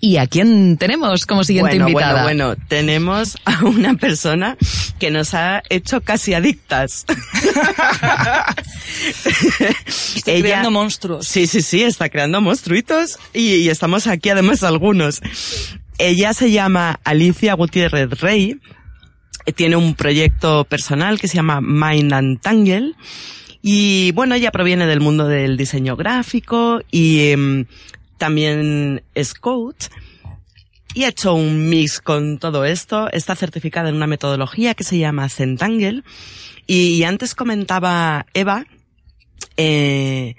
¿Y a quién tenemos como siguiente bueno, invitada? Bueno, bueno, tenemos a una persona que nos ha hecho casi adictas. Está creando monstruos. Sí, sí, sí, está creando monstruitos y, y estamos aquí además algunos. Ella se llama Alicia Gutiérrez Rey, tiene un proyecto personal que se llama Mind and Tangle y bueno, ella proviene del mundo del diseño gráfico y em, también es y ha hecho un mix con todo esto. Está certificada en una metodología que se llama Centangle. Y antes comentaba Eva, eh,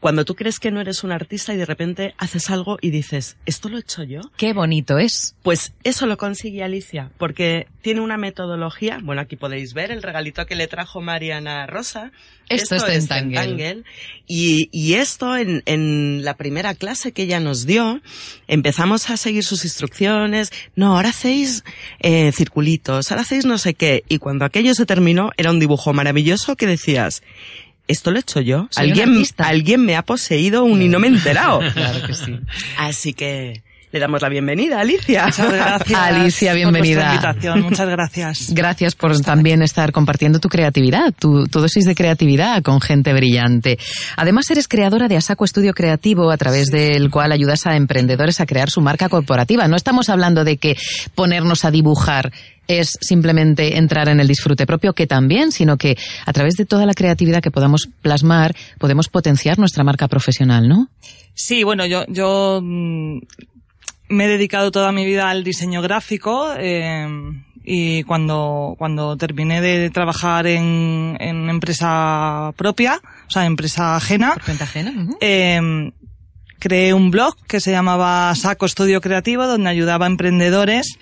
cuando tú crees que no eres un artista y de repente haces algo y dices, ¿esto lo he hecho yo? Qué bonito es. Pues eso lo consigue Alicia, porque tiene una metodología, bueno, aquí podéis ver el regalito que le trajo Mariana Rosa. Esto, esto es Centangle. Y, y, esto en, en, la primera clase que ella nos dio, empezamos a seguir sus instrucciones. No, ahora hacéis eh, circulitos, ahora hacéis no sé qué. Y cuando aquello se terminó, era un dibujo maravilloso que decías, esto lo he hecho yo. Soy alguien, alguien me ha poseído un y no me he enterado. claro que sí. Así que le damos la bienvenida, Alicia. Muchas gracias. Alicia, bienvenida. Por invitación. Muchas gracias. Gracias por también estar compartiendo tu creatividad, tu, tu, dosis de creatividad con gente brillante. Además, eres creadora de Asaco Estudio Creativo, a través sí. del cual ayudas a emprendedores a crear su marca corporativa. No estamos hablando de que ponernos a dibujar es simplemente entrar en el disfrute propio, que también, sino que a través de toda la creatividad que podamos plasmar, podemos potenciar nuestra marca profesional, ¿no? Sí, bueno, yo, yo me he dedicado toda mi vida al diseño gráfico. Eh, y cuando, cuando terminé de trabajar en, en empresa propia, o sea, empresa ajena, ¿Por cuenta ajena? Uh -huh. eh, creé un blog que se llamaba Saco Estudio Creativo, donde ayudaba a emprendedores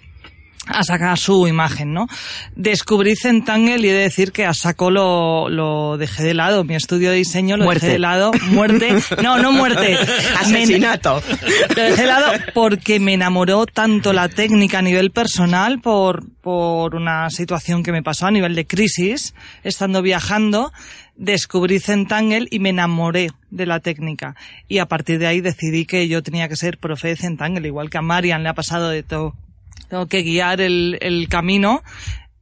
a sacar su imagen, ¿no? Descubrí Centangle y he de decir que a saco lo, lo dejé de lado. Mi estudio de diseño lo muerte. dejé de lado. Muerte. No, no muerte. Asesinato. Me, lo dejé de lado porque me enamoró tanto la técnica a nivel personal por, por una situación que me pasó a nivel de crisis, estando viajando descubrí Centangle y me enamoré de la técnica. Y a partir de ahí decidí que yo tenía que ser profe de Centangle, igual que a Marian le ha pasado de todo tengo que guiar el, el camino.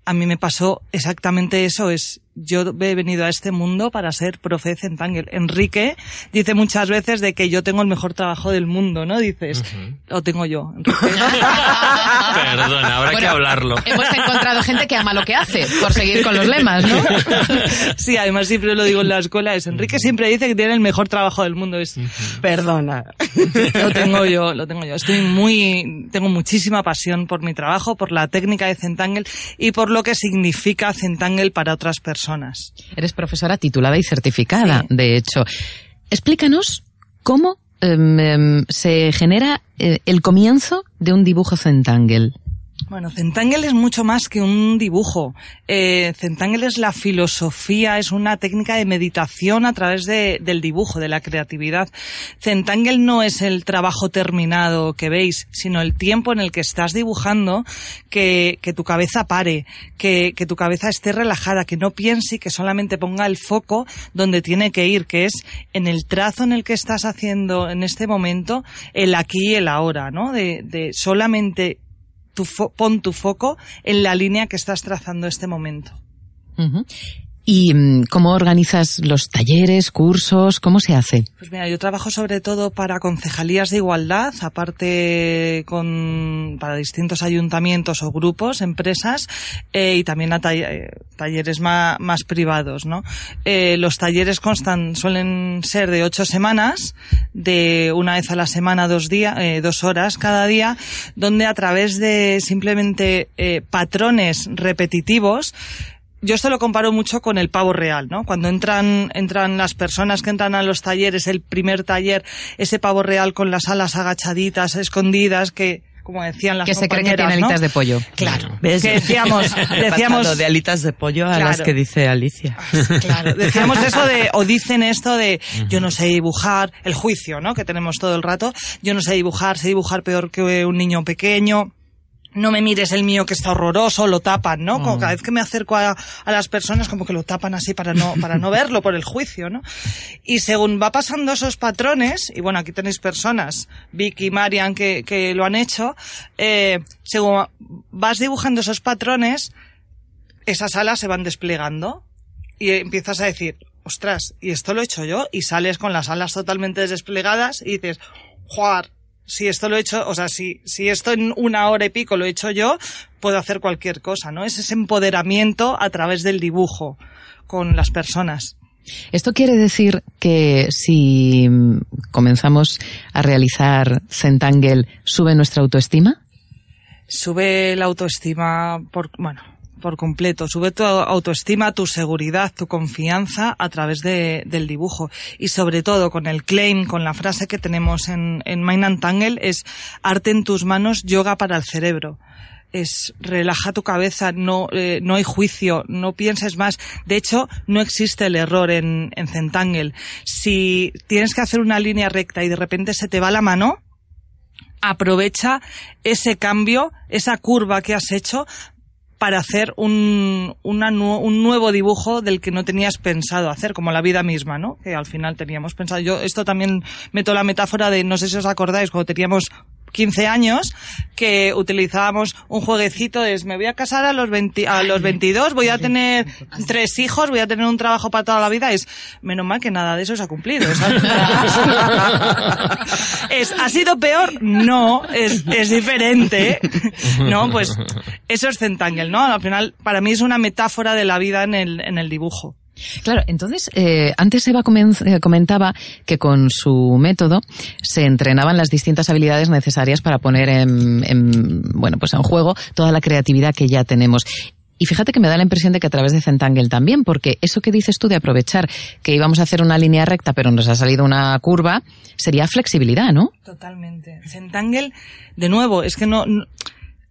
A mí me pasó exactamente eso, es yo he venido a este mundo para ser profe de Centangle. Enrique dice muchas veces de que yo tengo el mejor trabajo del mundo, ¿no? Dices, uh -huh. lo tengo yo, Enrique. Perdona, habrá bueno, que hablarlo. Hemos encontrado gente que ama lo que hace, por seguir con los lemas, ¿no? sí, además siempre lo digo en la escuela, es Enrique siempre dice que tiene el mejor trabajo del mundo. Es, uh -huh. perdona. lo tengo yo, lo tengo yo. Estoy muy, tengo muchísima pasión por mi trabajo, por la técnica de Centangle y por lo que significa Centangle para otras personas. Eres profesora titulada y certificada, sí. de hecho. Explícanos cómo eh, se genera eh, el comienzo de un dibujo Centangle. Bueno, Centangle es mucho más que un dibujo. Eh, es la filosofía, es una técnica de meditación a través de, del dibujo, de la creatividad. Centangle no es el trabajo terminado que veis, sino el tiempo en el que estás dibujando, que, que tu cabeza pare, que, que tu cabeza esté relajada, que no piense y que solamente ponga el foco donde tiene que ir, que es en el trazo en el que estás haciendo en este momento, el aquí y el ahora, ¿no? De, de solamente tu pon tu foco en la línea que estás trazando este momento. ¿Y cómo organizas los talleres, cursos? ¿Cómo se hace? Pues mira, yo trabajo sobre todo para concejalías de igualdad, aparte con para distintos ayuntamientos o grupos, empresas, eh, y también a talleres más, privados, ¿no? Eh, los talleres constan, suelen ser de ocho semanas, de una vez a la semana, dos días, eh, dos horas cada día, donde a través de simplemente eh, patrones repetitivos, yo esto lo comparo mucho con el pavo real, ¿no? Cuando entran, entran las personas que entran a los talleres, el primer taller, ese pavo real con las alas agachaditas, escondidas, que, como decían las que se cree que tiene ¿no? alitas de pollo. Claro. ¿Ves? Que decíamos, decíamos de alitas de pollo a claro. las que dice Alicia. Claro. Decíamos eso de, o dicen esto de, yo no sé dibujar, el juicio, ¿no? Que tenemos todo el rato. Yo no sé dibujar, sé dibujar peor que un niño pequeño no me mires el mío que está horroroso, lo tapan, ¿no? Como cada vez que me acerco a, a, las personas, como que lo tapan así para no, para no verlo por el juicio, ¿no? Y según va pasando esos patrones, y bueno, aquí tenéis personas, Vicky y Marian, que, que lo han hecho, eh, según vas dibujando esos patrones, esas alas se van desplegando y empiezas a decir, ostras, y esto lo he hecho yo, y sales con las alas totalmente desplegadas y dices, juar, si esto lo he hecho, o sea, si, si esto en una hora y pico lo he hecho yo, puedo hacer cualquier cosa, ¿no? Es ese empoderamiento a través del dibujo con las personas. Esto quiere decir que si comenzamos a realizar Centangle, ¿sube nuestra autoestima? Sube la autoestima por, bueno, por completo. Sube tu autoestima, tu seguridad, tu confianza a través de, del dibujo. Y sobre todo con el claim, con la frase que tenemos en, en Mind and Tangle, es arte en tus manos, yoga para el cerebro es relaja tu cabeza, no, eh, no hay juicio, no pienses más. De hecho, no existe el error en, en Centangle. Si tienes que hacer una línea recta y de repente se te va la mano, aprovecha ese cambio, esa curva que has hecho para hacer un, una, un nuevo dibujo del que no tenías pensado hacer, como la vida misma, ¿no? Que al final teníamos pensado. Yo esto también meto la metáfora de, no sé si os acordáis, cuando teníamos 15 años que utilizábamos un jueguecito es me voy a casar a los 20, a los 22, voy a tener tres hijos, voy a tener un trabajo para toda la vida. Es menos mal que nada de eso se ha cumplido. es, ¿Ha sido peor? No, es, es diferente. No, pues eso es Centangle, ¿no? Al final, para mí es una metáfora de la vida en el, en el dibujo. Claro, entonces, eh, antes Eva eh, comentaba que con su método se entrenaban las distintas habilidades necesarias para poner en, en, bueno, pues en juego toda la creatividad que ya tenemos. Y fíjate que me da la impresión de que a través de Centangle también, porque eso que dices tú de aprovechar que íbamos a hacer una línea recta pero nos ha salido una curva, sería flexibilidad, ¿no? Totalmente. Centangle, de nuevo, es que no,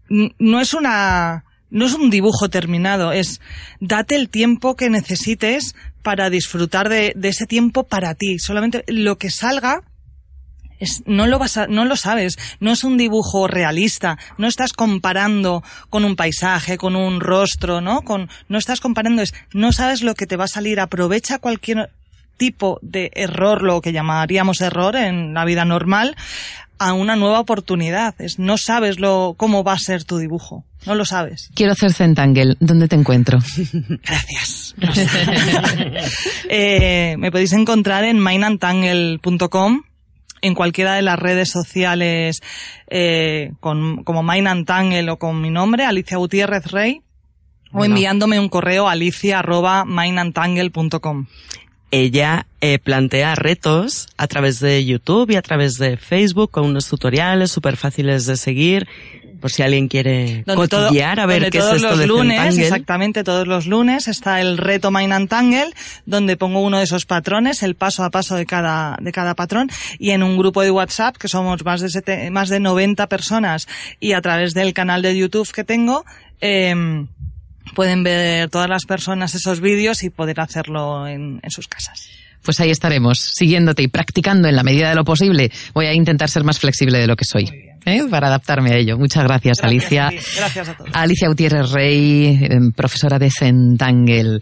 no es una no es un dibujo terminado, es date el tiempo que necesites para disfrutar de, ese tiempo para ti. Solamente lo que salga es, no lo vas no lo sabes, no es un dibujo realista, no estás comparando con un paisaje, con un rostro, ¿no? Con, no estás comparando, es, no sabes lo que te va a salir, aprovecha cualquier tipo de error, lo que llamaríamos error en la vida normal, a una nueva oportunidad. Es, no sabes lo, cómo va a ser tu dibujo. No lo sabes. Quiero hacer Centangle. ¿Dónde te encuentro? Gracias. eh, me podéis encontrar en mindantangle.com en cualquiera de las redes sociales eh, con, como Mindantangle o con mi nombre, Alicia Gutiérrez Rey, o enviándome un correo mindantangle.com ella eh, plantea retos a través de YouTube y a través de Facebook con unos tutoriales súper fáciles de seguir por si alguien quiere donde cotillear a ver qué es esto los de lunes, exactamente todos los lunes está el reto Mind and Tangle, donde pongo uno de esos patrones, el paso a paso de cada de cada patrón y en un grupo de WhatsApp que somos más de sete, más de 90 personas y a través del canal de YouTube que tengo eh, pueden ver todas las personas esos vídeos y poder hacerlo en, en sus casas. Pues ahí estaremos, siguiéndote y practicando en la medida de lo posible. Voy a intentar ser más flexible de lo que soy. ¿eh? Para adaptarme a ello. Muchas gracias, Gracias Alicia. a. Gracias a todos. Alicia Gutiérrez Rey, eh, profesora de Centangle.